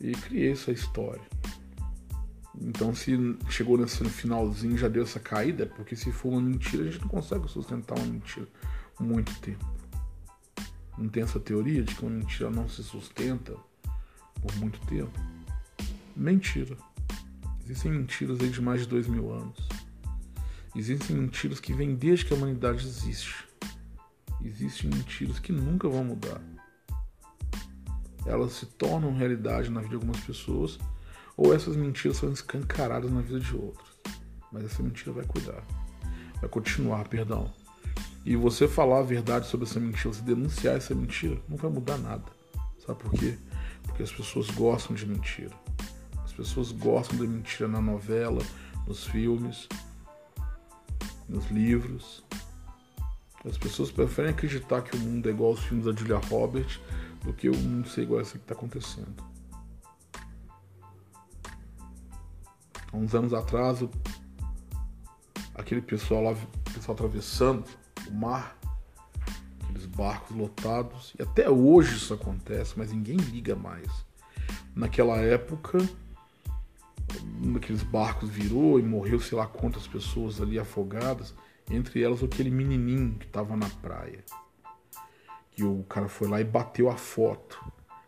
e criei essa história. Então, se chegou nesse finalzinho já deu essa caída, é porque se for uma mentira, a gente não consegue sustentar uma mentira muito tempo. Não tem essa teoria de que uma mentira não se sustenta por muito tempo? Mentira. Existem mentiras aí de mais de dois mil anos. Existem mentiras que vêm desde que a humanidade existe. Existem mentiras que nunca vão mudar. Elas se tornam realidade na vida de algumas pessoas, ou essas mentiras são escancaradas na vida de outros. Mas essa mentira vai cuidar. Vai continuar, perdão. E você falar a verdade sobre essa mentira, você denunciar essa mentira, não vai mudar nada. Sabe por quê? Porque as pessoas gostam de mentira. As pessoas gostam de mentira na novela, nos filmes, nos livros. As pessoas preferem acreditar que o mundo é igual aos filmes da Julia Roberts do que o mundo ser igual a esse que está acontecendo. Há uns anos atrás, aquele pessoal lá, pessoal atravessando o mar, aqueles barcos lotados, e até hoje isso acontece, mas ninguém liga mais. Naquela época, um daqueles barcos virou e morreu sei lá quantas pessoas ali afogadas, entre elas aquele menininho que estava na praia. E o cara foi lá e bateu a foto.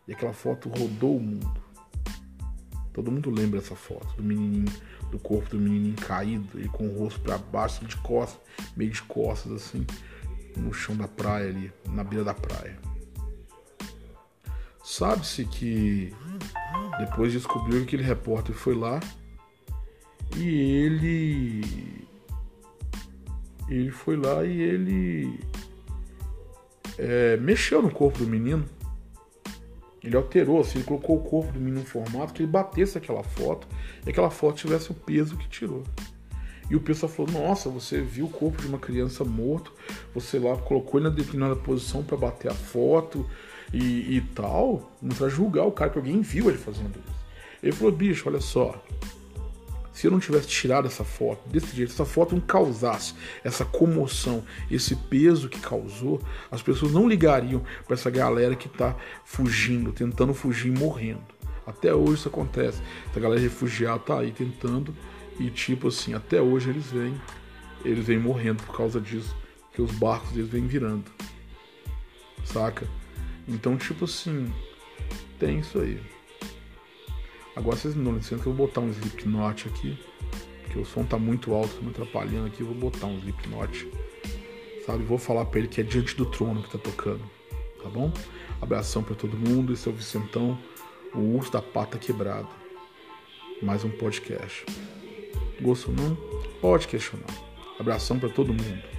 E aquela foto rodou o mundo. Todo mundo lembra essa foto do menininho, do corpo do menininho caído, e com o rosto para baixo, de costas, meio de costas assim, no chão da praia ali, na beira da praia. Sabe-se que depois descobriu que aquele repórter foi lá e ele ele foi lá e ele é, mexeu no corpo do menino ele alterou, assim, ele colocou o corpo do menino em formato que ele batesse aquela foto e aquela foto tivesse o peso que tirou. E o pessoal falou: Nossa, você viu o corpo de uma criança morto, você lá colocou ele na determinada posição para bater a foto e, e tal. Não vai julgar o cara, que alguém viu ele fazendo isso. Ele falou: Bicho, olha só, se eu não tivesse tirado essa foto desse jeito, essa foto não causasse essa comoção, esse peso que causou, as pessoas não ligariam para essa galera que está fugindo, tentando fugir morrendo. Até hoje isso acontece. Essa galera refugiada tá aí tentando e tipo assim, até hoje eles vêm, eles vêm morrendo por causa disso, que os barcos deles vêm virando. Saca? Então, tipo assim, tem isso aí. Agora vocês me dão licença que eu vou botar um Slipknot aqui. Porque o som tá muito alto, tá me atrapalhando aqui. Eu vou botar um Slipknot. Sabe? Vou falar pra ele que é diante do trono que tá tocando. Tá bom? Abração para todo mundo. Esse é o Vicentão, o urso da pata quebrada. Mais um podcast. Gostou não? Pode questionar. Abração para todo mundo.